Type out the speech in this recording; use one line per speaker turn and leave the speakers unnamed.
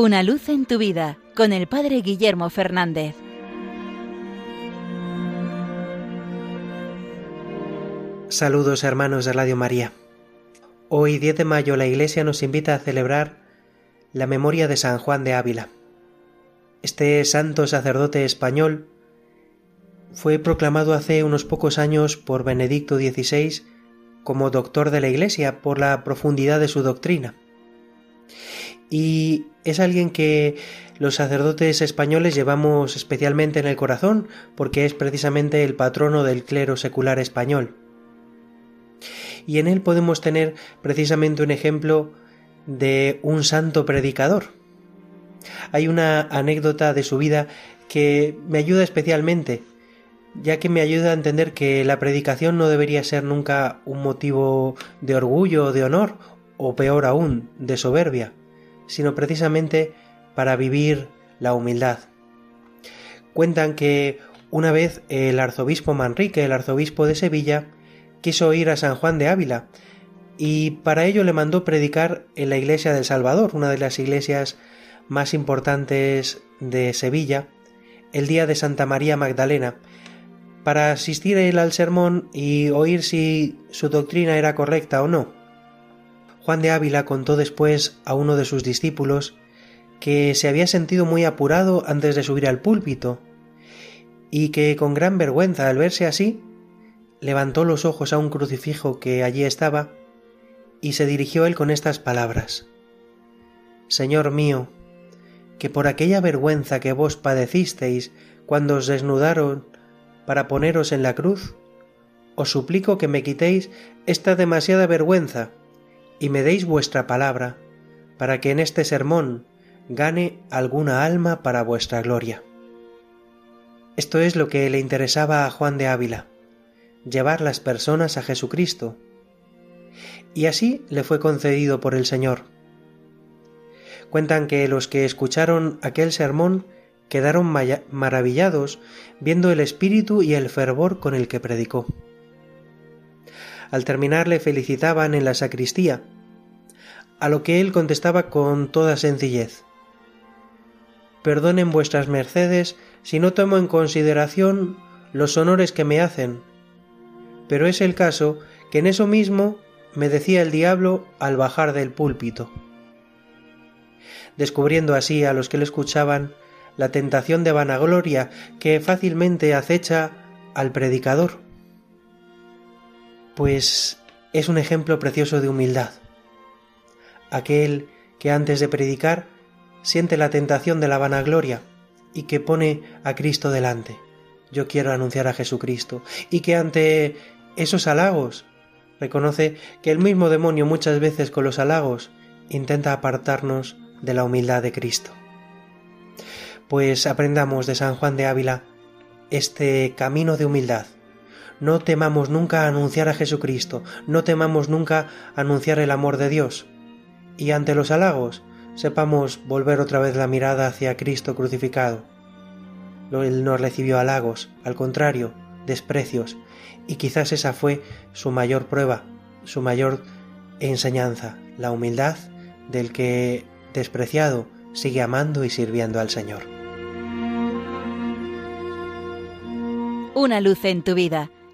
Una luz en tu vida con el Padre Guillermo Fernández.
Saludos hermanos de Radio María. Hoy 10 de mayo la Iglesia nos invita a celebrar la memoria de San Juan de Ávila. Este santo sacerdote español fue proclamado hace unos pocos años por Benedicto XVI como doctor de la Iglesia por la profundidad de su doctrina. Y es alguien que los sacerdotes españoles llevamos especialmente en el corazón porque es precisamente el patrono del clero secular español. Y en él podemos tener precisamente un ejemplo de un santo predicador. Hay una anécdota de su vida que me ayuda especialmente ya que me ayuda a entender que la predicación no debería ser nunca un motivo de orgullo o de honor, o peor aún, de soberbia, sino precisamente para vivir la humildad. Cuentan que una vez el arzobispo Manrique, el arzobispo de Sevilla, quiso ir a San Juan de Ávila, y para ello le mandó predicar en la iglesia del Salvador, una de las iglesias más importantes de Sevilla, el día de Santa María Magdalena, para asistir él al sermón y oír si su doctrina era correcta o no. Juan de Ávila contó después a uno de sus discípulos que se había sentido muy apurado antes de subir al púlpito y que con gran vergüenza al verse así levantó los ojos a un crucifijo que allí estaba y se dirigió él con estas palabras. Señor mío, que por aquella vergüenza que vos padecisteis cuando os desnudaron para poneros en la cruz, os suplico que me quitéis esta demasiada vergüenza y me deis vuestra palabra, para que en este sermón gane alguna alma para vuestra gloria. Esto es lo que le interesaba a Juan de Ávila, llevar las personas a Jesucristo. Y así le fue concedido por el Señor. Cuentan que los que escucharon aquel sermón quedaron maravillados viendo el espíritu y el fervor con el que predicó. Al terminar le felicitaban en la sacristía, a lo que él contestaba con toda sencillez. Perdonen vuestras mercedes si no tomo en consideración los honores que me hacen, pero es el caso que en eso mismo me decía el diablo al bajar del púlpito. Descubriendo así a los que le escuchaban la tentación de vanagloria que fácilmente acecha al predicador. Pues es un ejemplo precioso de humildad. Aquel que antes de predicar siente la tentación de la vanagloria y que pone a Cristo delante. Yo quiero anunciar a Jesucristo y que ante esos halagos reconoce que el mismo demonio muchas veces con los halagos intenta apartarnos de la humildad de Cristo pues aprendamos de San Juan de Ávila este camino de humildad. No temamos nunca anunciar a Jesucristo, no temamos nunca anunciar el amor de Dios. Y ante los halagos, sepamos volver otra vez la mirada hacia Cristo crucificado. Él no recibió halagos, al contrario, desprecios, y quizás esa fue su mayor prueba, su mayor enseñanza, la humildad del que, despreciado, sigue amando y sirviendo al Señor.
Una luz en tu vida